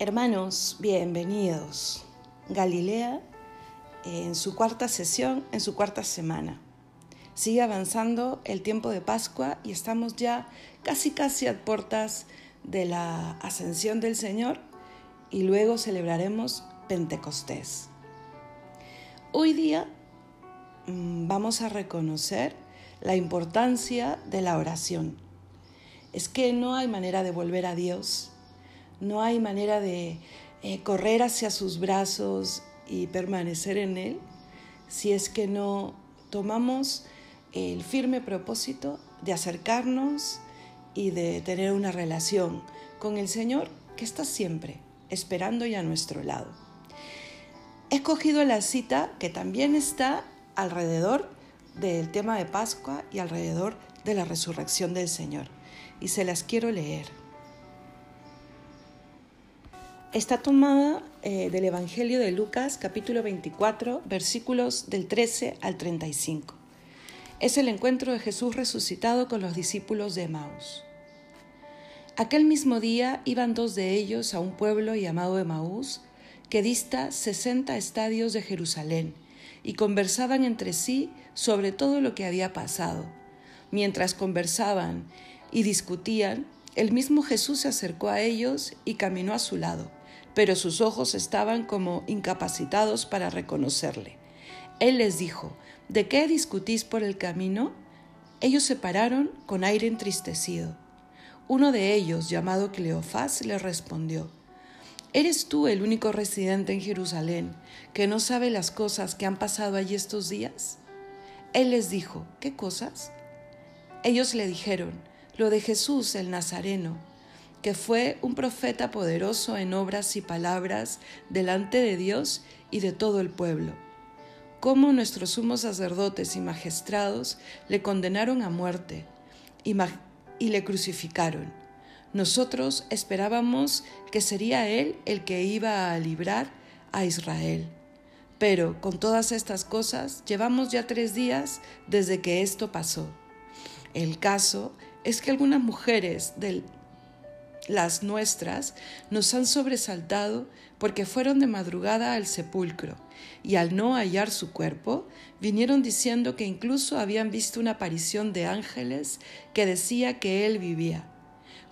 Hermanos, bienvenidos. Galilea en su cuarta sesión, en su cuarta semana. Sigue avanzando el tiempo de Pascua y estamos ya casi casi a puertas de la ascensión del Señor y luego celebraremos Pentecostés. Hoy día mm, vamos a reconocer la importancia de la oración. Es que no hay manera de volver a Dios no hay manera de eh, correr hacia sus brazos y permanecer en Él si es que no tomamos el firme propósito de acercarnos y de tener una relación con el Señor que está siempre esperando y a nuestro lado. He escogido la cita que también está alrededor del tema de Pascua y alrededor de la resurrección del Señor y se las quiero leer. Está tomada eh, del Evangelio de Lucas capítulo 24 versículos del 13 al 35. Es el encuentro de Jesús resucitado con los discípulos de Emaús. Aquel mismo día iban dos de ellos a un pueblo llamado Emaús, que dista 60 estadios de Jerusalén, y conversaban entre sí sobre todo lo que había pasado. Mientras conversaban y discutían, el mismo Jesús se acercó a ellos y caminó a su lado pero sus ojos estaban como incapacitados para reconocerle. Él les dijo, ¿De qué discutís por el camino? Ellos se pararon con aire entristecido. Uno de ellos, llamado Cleofás, le respondió, ¿Eres tú el único residente en Jerusalén que no sabe las cosas que han pasado allí estos días? Él les dijo, ¿qué cosas? Ellos le dijeron, lo de Jesús el Nazareno que fue un profeta poderoso en obras y palabras delante de Dios y de todo el pueblo. Cómo nuestros sumos sacerdotes y magistrados le condenaron a muerte y, y le crucificaron. Nosotros esperábamos que sería Él el que iba a librar a Israel. Pero con todas estas cosas llevamos ya tres días desde que esto pasó. El caso es que algunas mujeres del las nuestras, nos han sobresaltado porque fueron de madrugada al sepulcro y al no hallar su cuerpo, vinieron diciendo que incluso habían visto una aparición de ángeles que decía que él vivía.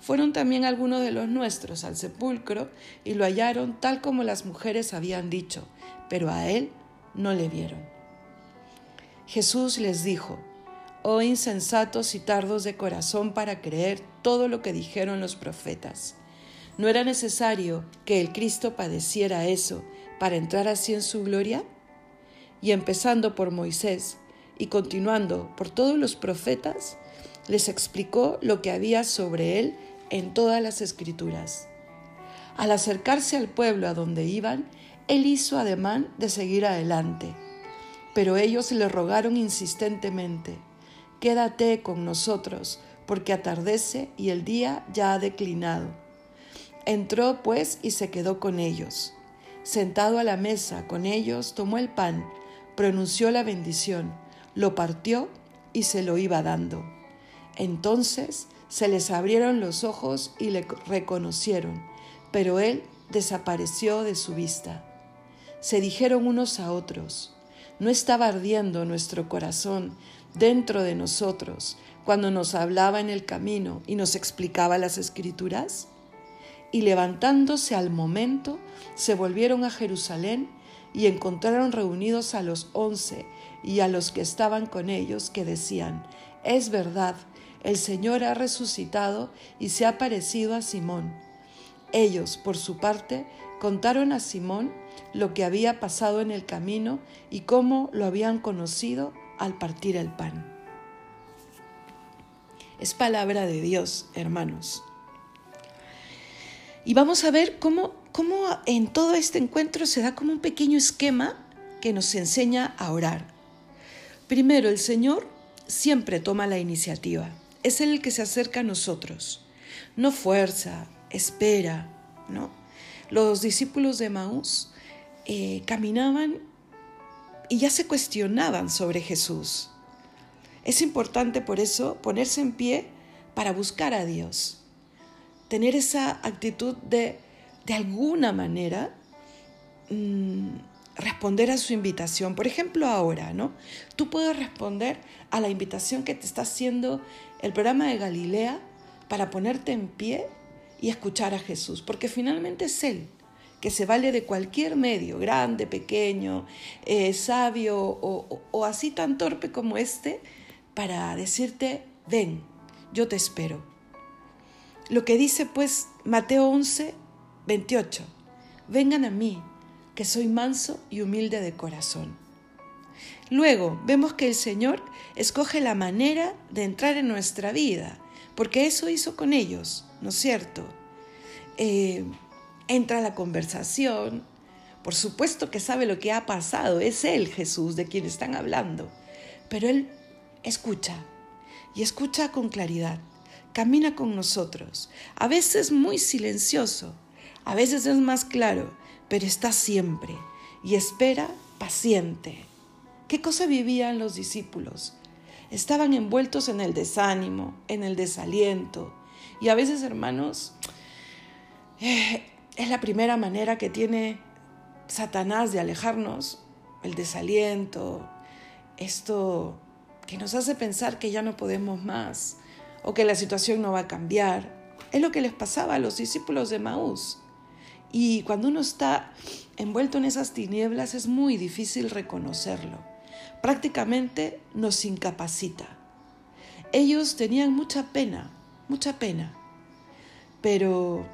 Fueron también algunos de los nuestros al sepulcro y lo hallaron tal como las mujeres habían dicho, pero a él no le vieron. Jesús les dijo, oh insensatos y tardos de corazón para creer todo lo que dijeron los profetas. ¿No era necesario que el Cristo padeciera eso para entrar así en su gloria? Y empezando por Moisés y continuando por todos los profetas, les explicó lo que había sobre él en todas las escrituras. Al acercarse al pueblo a donde iban, él hizo ademán de seguir adelante, pero ellos le rogaron insistentemente, Quédate con nosotros, porque atardece y el día ya ha declinado. Entró pues y se quedó con ellos. Sentado a la mesa con ellos, tomó el pan, pronunció la bendición, lo partió y se lo iba dando. Entonces se les abrieron los ojos y le reconocieron, pero él desapareció de su vista. Se dijeron unos a otros, ¿no estaba ardiendo nuestro corazón dentro de nosotros cuando nos hablaba en el camino y nos explicaba las escrituras? Y levantándose al momento, se volvieron a Jerusalén y encontraron reunidos a los once y a los que estaban con ellos, que decían, es verdad, el Señor ha resucitado y se ha parecido a Simón. Ellos, por su parte, contaron a Simón lo que había pasado en el camino y cómo lo habían conocido al partir el pan. Es palabra de Dios, hermanos. Y vamos a ver cómo, cómo en todo este encuentro se da como un pequeño esquema que nos enseña a orar. Primero, el Señor siempre toma la iniciativa. Es el que se acerca a nosotros. No fuerza, espera, ¿no? Los discípulos de Maús eh, caminaban y ya se cuestionaban sobre Jesús. Es importante por eso ponerse en pie para buscar a Dios, tener esa actitud de de alguna manera, mm, responder a su invitación. Por ejemplo, ahora, ¿no? Tú puedes responder a la invitación que te está haciendo el programa de Galilea para ponerte en pie y escuchar a Jesús, porque finalmente es Él que se vale de cualquier medio, grande, pequeño, eh, sabio o, así tan torpe como este, para decirte, ven, yo te espero. Lo que dice pues Mateo 11, 28, vengan a mí, que soy manso y humilde de corazón. Luego vemos que el Señor escoge la manera de entrar en nuestra vida, porque eso hizo con ellos, ¿no es cierto? Eh, entra a la conversación, por supuesto que sabe lo que ha pasado, es Él Jesús de quien están hablando, pero Él escucha y escucha con claridad, camina con nosotros, a veces muy silencioso, a veces es más claro, pero está siempre y espera paciente. ¿Qué cosa vivían los discípulos? Estaban envueltos en el desánimo, en el desaliento. Y a veces, hermanos, eh, es la primera manera que tiene Satanás de alejarnos, el desaliento, esto que nos hace pensar que ya no podemos más o que la situación no va a cambiar. Es lo que les pasaba a los discípulos de Maús. Y cuando uno está envuelto en esas tinieblas es muy difícil reconocerlo. Prácticamente nos incapacita. Ellos tenían mucha pena, mucha pena, pero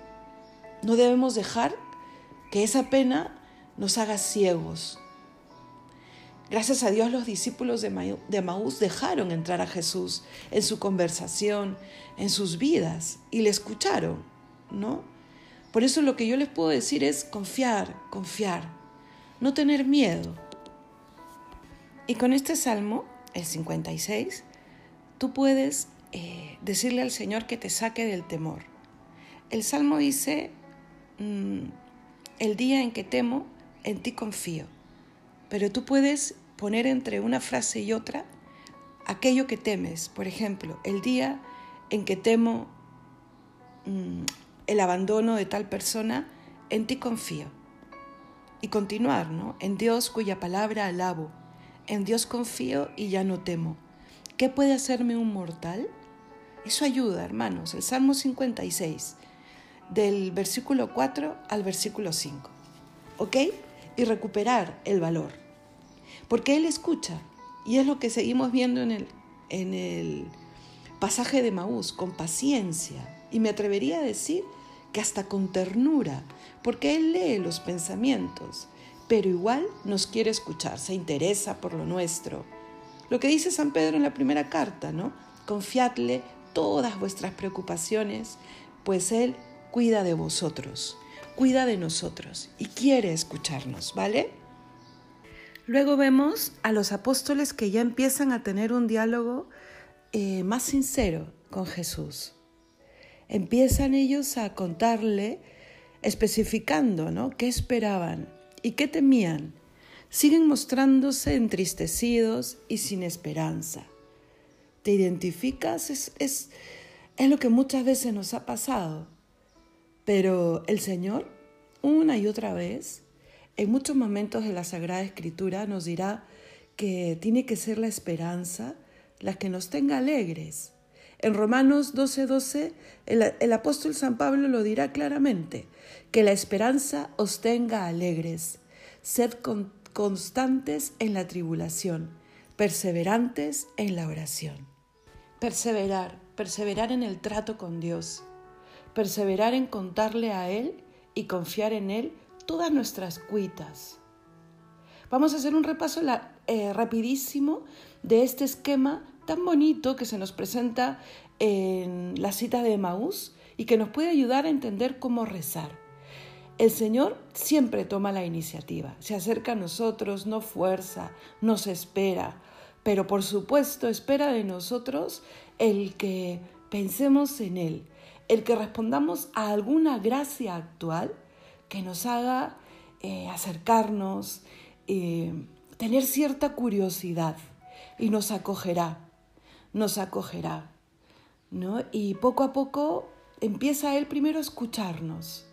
no debemos dejar que esa pena nos haga ciegos. Gracias a Dios los discípulos de Maús dejaron entrar a Jesús en su conversación, en sus vidas, y le escucharon, ¿no? Por eso lo que yo les puedo decir es confiar, confiar, no tener miedo. Y con este salmo, el 56, tú puedes eh, decirle al Señor que te saque del temor. El salmo dice, el día en que temo, en ti confío. Pero tú puedes poner entre una frase y otra aquello que temes. Por ejemplo, el día en que temo mm, el abandono de tal persona, en ti confío. Y continuar, ¿no? En Dios cuya palabra alabo, en Dios confío y ya no temo. ¿Qué puede hacerme un mortal? Eso ayuda, hermanos. El Salmo 56, del versículo 4 al versículo 5. ¿Ok? Y recuperar el valor. Porque Él escucha. Y es lo que seguimos viendo en el, en el pasaje de Maús, con paciencia. Y me atrevería a decir que hasta con ternura, porque Él lee los pensamientos, pero igual nos quiere escuchar, se interesa por lo nuestro. Lo que dice San Pedro en la primera carta, ¿no? Confiadle todas vuestras preocupaciones, pues Él cuida de vosotros, cuida de nosotros y quiere escucharnos, ¿vale? Luego vemos a los apóstoles que ya empiezan a tener un diálogo eh, más sincero con Jesús empiezan ellos a contarle, especificando ¿no? qué esperaban y qué temían. Siguen mostrándose entristecidos y sin esperanza. ¿Te identificas? Es, es, es lo que muchas veces nos ha pasado. Pero el Señor, una y otra vez, en muchos momentos de la Sagrada Escritura, nos dirá que tiene que ser la esperanza la que nos tenga alegres, en Romanos 12:12 12, el, apóstol San Pablo lo dirá claramente, que la esperanza os tenga alegres, sed constantes en la tribulación, perseverantes en la oración. Perseverar, perseverar en el trato con Dios, perseverar en contarle a Él y confiar en Él todas nuestras cuitas. Vamos a hacer un repaso eh, rapidísimo de este esquema tan bonito que se nos presenta en la cita de Maús y que nos puede ayudar a entender cómo rezar. El Señor siempre toma la iniciativa, se acerca a nosotros, no fuerza, nos espera, pero por supuesto espera de nosotros el que pensemos en Él, el que respondamos a alguna gracia actual que nos haga eh, acercarnos, eh, tener cierta curiosidad y nos acogerá nos acogerá. ¿no? Y poco a poco empieza Él primero a escucharnos.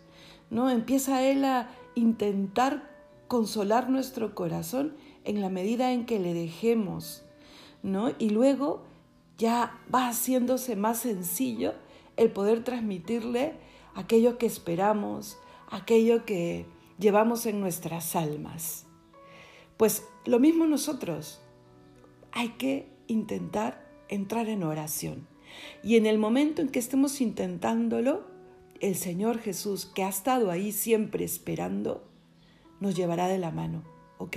¿no? Empieza Él a intentar consolar nuestro corazón en la medida en que le dejemos, ¿no? Y luego ya va haciéndose más sencillo el poder transmitirle aquello que esperamos, aquello que llevamos en nuestras almas. Pues lo mismo nosotros, hay que intentar entrar en oración. Y en el momento en que estemos intentándolo, el Señor Jesús, que ha estado ahí siempre esperando, nos llevará de la mano, ¿ok?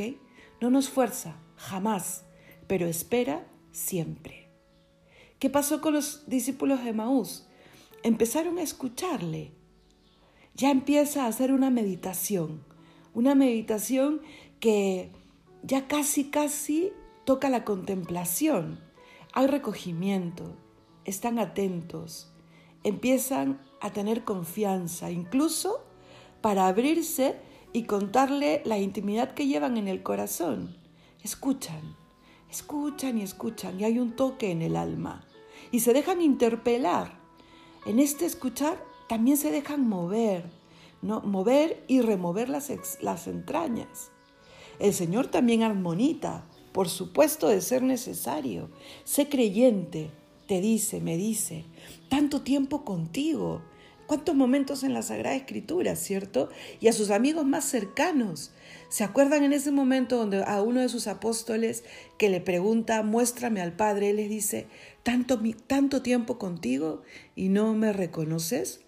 No nos fuerza, jamás, pero espera siempre. ¿Qué pasó con los discípulos de Maús? Empezaron a escucharle. Ya empieza a hacer una meditación, una meditación que ya casi, casi toca la contemplación. Hay recogimiento, están atentos, empiezan a tener confianza, incluso para abrirse y contarle la intimidad que llevan en el corazón. Escuchan, escuchan y escuchan y hay un toque en el alma y se dejan interpelar. En este escuchar también se dejan mover, ¿no? mover y remover las, las entrañas. El Señor también armonita, por supuesto de ser necesario. Sé creyente, te dice, me dice, tanto tiempo contigo, cuántos momentos en la Sagrada Escritura, ¿cierto? Y a sus amigos más cercanos. ¿Se acuerdan en ese momento donde a uno de sus apóstoles que le pregunta, muéstrame al Padre, él les dice, ¿tanto, tanto tiempo contigo y no me reconoces?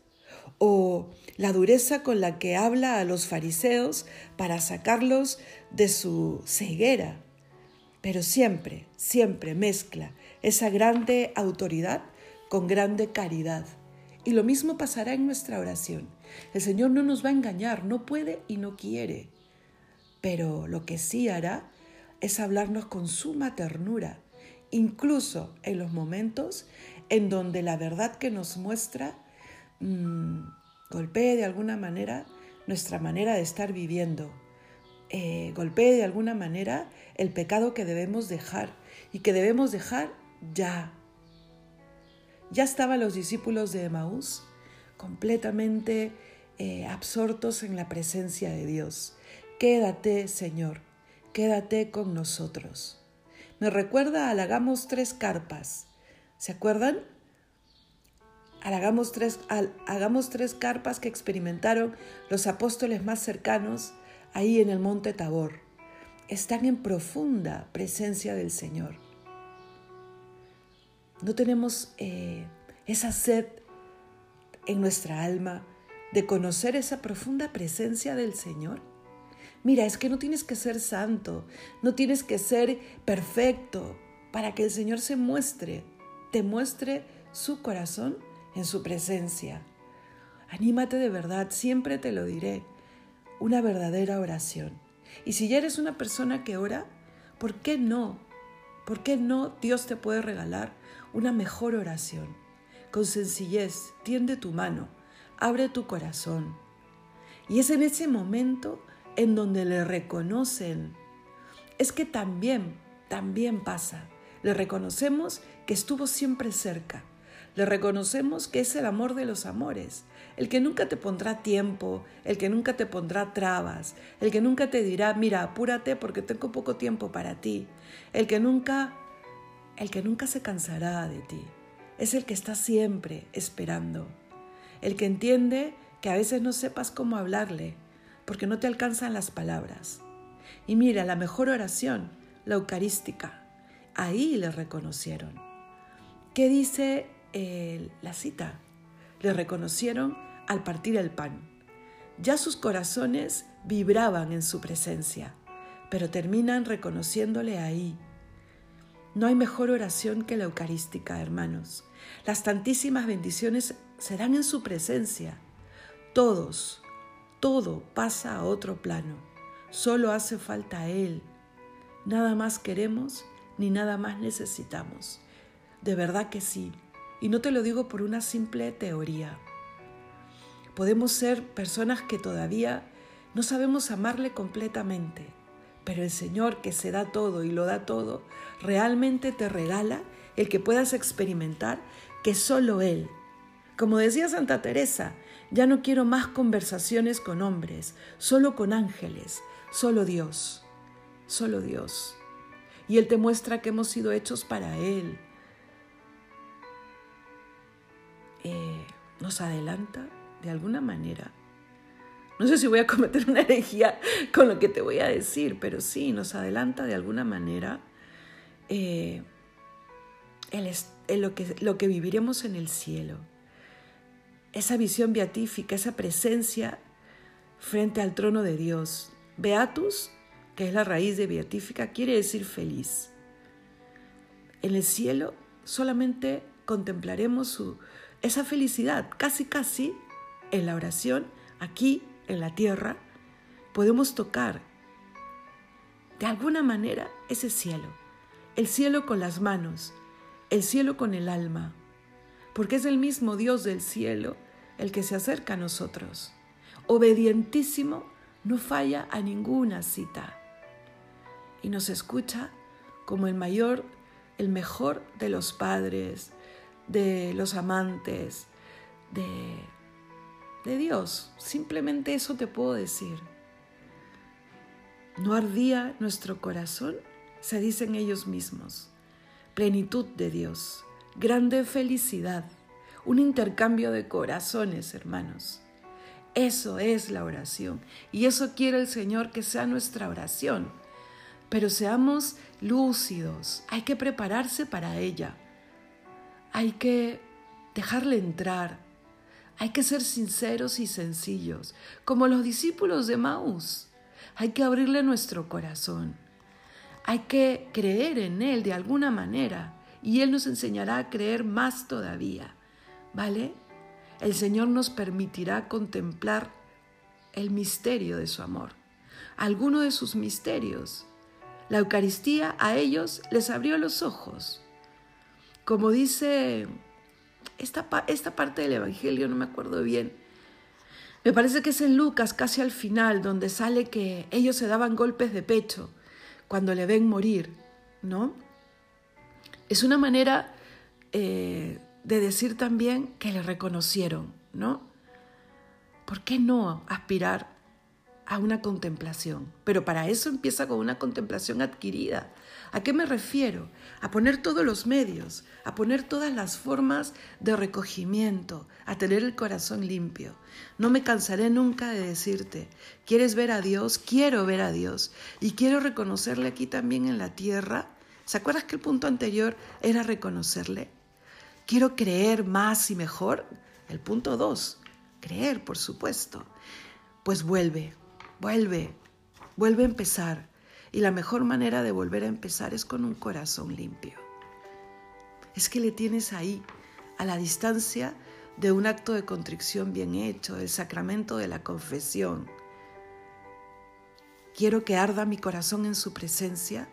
O la dureza con la que habla a los fariseos para sacarlos de su ceguera. Pero siempre, siempre mezcla esa grande autoridad con grande caridad. Y lo mismo pasará en nuestra oración. El Señor no nos va a engañar, no puede y no quiere. Pero lo que sí hará es hablarnos con suma ternura, incluso en los momentos en donde la verdad que nos muestra mmm, golpee de alguna manera nuestra manera de estar viviendo, eh, golpee de alguna manera el pecado que debemos dejar y que debemos dejar ya, ya estaban los discípulos de Emaús completamente eh, absortos en la presencia de Dios. Quédate, Señor, quédate con nosotros. Me recuerda a Hagamos tres carpas. ¿Se acuerdan? Hagamos tres, hagamos tres carpas que experimentaron los apóstoles más cercanos ahí en el monte Tabor. Están en profunda presencia del Señor. No tenemos eh, esa sed en nuestra alma de conocer esa profunda presencia del Señor. Mira, es que no tienes que ser santo, no tienes que ser perfecto para que el Señor se muestre, te muestre su corazón en su presencia. Anímate de verdad, siempre te lo diré, una verdadera oración. Y si ya eres una persona que ora, ¿por qué no? ¿Por qué no Dios te puede regalar una mejor oración. Con sencillez, tiende tu mano, abre tu corazón. Y es en ese momento en donde le reconocen. Es que también, también pasa. Le reconocemos que estuvo siempre cerca. Le reconocemos que es el amor de los amores, el que nunca te pondrá tiempo, el que nunca te pondrá trabas, el que nunca te dirá, mira, apúrate porque tengo poco tiempo para ti, el que nunca el que nunca se cansará de ti, es el que está siempre esperando, el que entiende que a veces no sepas cómo hablarle, porque no te alcanzan las palabras. Y mira, la mejor oración, la eucarística, ahí le reconocieron. ¿Qué dice eh, la cita? Le reconocieron al partir el pan. Ya sus corazones vibraban en su presencia, pero terminan reconociéndole ahí, no hay mejor oración que la eucarística, hermanos. Las tantísimas bendiciones se dan en su presencia. Todos, todo pasa a otro plano. Solo hace falta Él. Nada más queremos ni nada más necesitamos. De verdad que sí. Y no te lo digo por una simple teoría. Podemos ser personas que todavía no sabemos amarle completamente pero el Señor que se da todo y lo da todo, realmente te regala el que puedas experimentar que solo Él, Como decía Santa Teresa, ya no quiero más conversaciones con hombres, solo con ángeles, solo Dios, solo Dios. Y Él te muestra que hemos sido hechos para Él. Eh, nos adelanta de alguna manera. No sé si voy a cometer una herejía con lo que te voy a decir, pero sí, nos adelanta de alguna manera eh, lo, que, lo que viviremos en el cielo. Esa visión beatífica, esa presencia frente al trono de Dios. Beatus, que es la raíz de beatífica, quiere decir feliz. En el cielo solamente contemplaremos su, esa felicidad, casi casi en la oración, aquí en la tierra, podemos tocar de alguna manera ese cielo, el cielo con las manos, el cielo con el alma, porque es el mismo Dios del cielo el que se acerca a nosotros. Obedientísimo, no falla a ninguna cita y nos escucha como el mayor, el mejor de los padres, de los amantes, de, de Dios. Simplemente eso te puedo decir. ¿No ardía nuestro corazón? Se dicen ellos mismos. Plenitud de Dios, grande felicidad, un intercambio de corazones, hermanos. Eso es la oración y eso quiere el Señor que sea nuestra oración. Pero seamos lúcidos, hay que prepararse para ella hay que dejarle entrar, hay que ser sinceros y sencillos, como los discípulos de Maús. Hay que abrirle nuestro corazón, hay que creer en Él de alguna manera y Él nos enseñará a creer más todavía, ¿vale? El Señor nos permitirá contemplar el misterio de su amor, alguno de sus misterios. La Eucaristía a ellos les abrió los ojos como dice esta, esta parte del Evangelio, no me acuerdo bien, me parece que es en Lucas, casi al final, donde sale que ellos se daban golpes de pecho cuando le ven morir, ¿no? Es una manera eh, de decir también que le reconocieron, ¿no? ¿Por qué no aspirar a una contemplación? Pero para eso empieza con una contemplación adquirida, ¿A qué me refiero? A poner todos los medios, a poner todas las formas de recogimiento, a tener el corazón limpio. No me cansaré nunca de decirte, ¿quieres ver a Dios? Quiero ver a Dios y quiero reconocerle aquí también en la tierra. ¿Se acuerdas que el punto anterior era reconocerle? Quiero creer más y mejor. El punto dos, creer, por supuesto. Pues vuelve, vuelve, vuelve a empezar y la mejor manera de volver a empezar es con un corazón limpio. Es que le tienes ahí, a la distancia de un acto de contrición bien hecho, del sacramento de la confesión. Quiero que arda mi corazón en su presencia.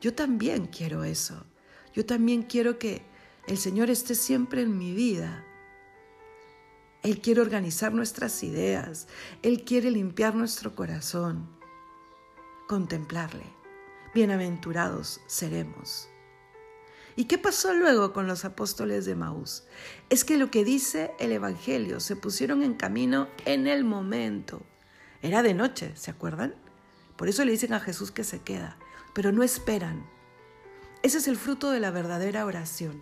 Yo también quiero eso. Yo también quiero que el Señor esté siempre en mi vida. Él quiere organizar nuestras ideas. Él quiere limpiar nuestro corazón contemplarle. Bienaventurados seremos. ¿Y qué pasó luego con los apóstoles de Maús? Es que lo que dice el Evangelio, se pusieron en camino en el momento. Era de noche, ¿se acuerdan? Por eso le dicen a Jesús que se queda, pero no esperan. Ese es el fruto de la verdadera oración.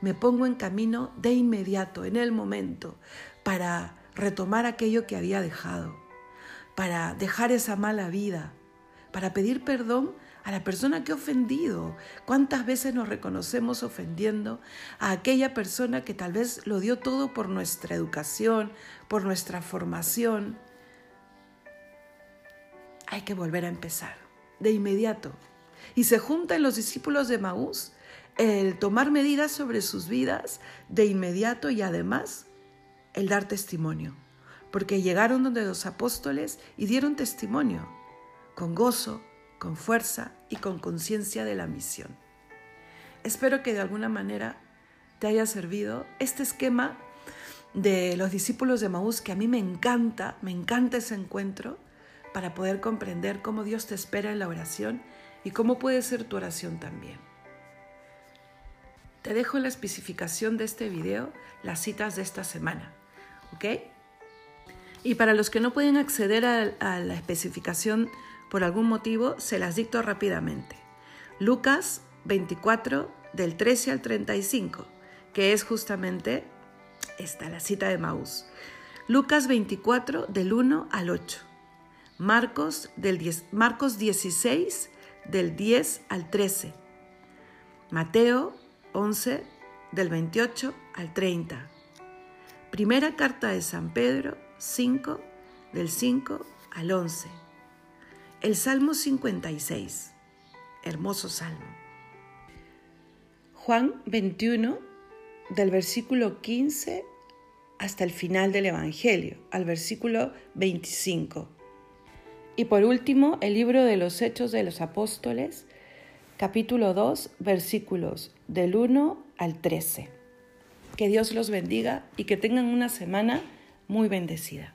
Me pongo en camino de inmediato, en el momento, para retomar aquello que había dejado, para dejar esa mala vida, para pedir perdón a la persona que ha ofendido. ¿Cuántas veces nos reconocemos ofendiendo a aquella persona que tal vez lo dio todo por nuestra educación, por nuestra formación? Hay que volver a empezar, de inmediato. Y se juntan los discípulos de Maús el tomar medidas sobre sus vidas de inmediato y además el dar testimonio. Porque llegaron donde los apóstoles y dieron testimonio con gozo, con fuerza y con conciencia de la misión. Espero que de alguna manera te haya servido este esquema de los discípulos de Maús que a mí me encanta, me encanta ese encuentro para poder comprender cómo Dios te espera en la oración y cómo puede ser tu oración también. Te dejo en la especificación de este video las citas de esta semana. ¿Ok? Y para los que no pueden acceder a, la especificación por algún motivo, se las dicto rápidamente. Lucas 24, del 13 al 35, que es justamente esta, la cita de Maús. Lucas 24, del 1 al 8. Marcos, del 10, Marcos 16, del 10 al 13. Mateo 11, del 28 al 30. Primera carta de San Pedro 5, del 5 al 11. El Salmo 56, hermoso salmo. Juan 21, del versículo 15 hasta el final del Evangelio, al versículo 25. Y por último, el libro de los Hechos de los Apóstoles, capítulo 2, versículos del 1 al 13. Que Dios los bendiga y que tengan una semana muy bendecida.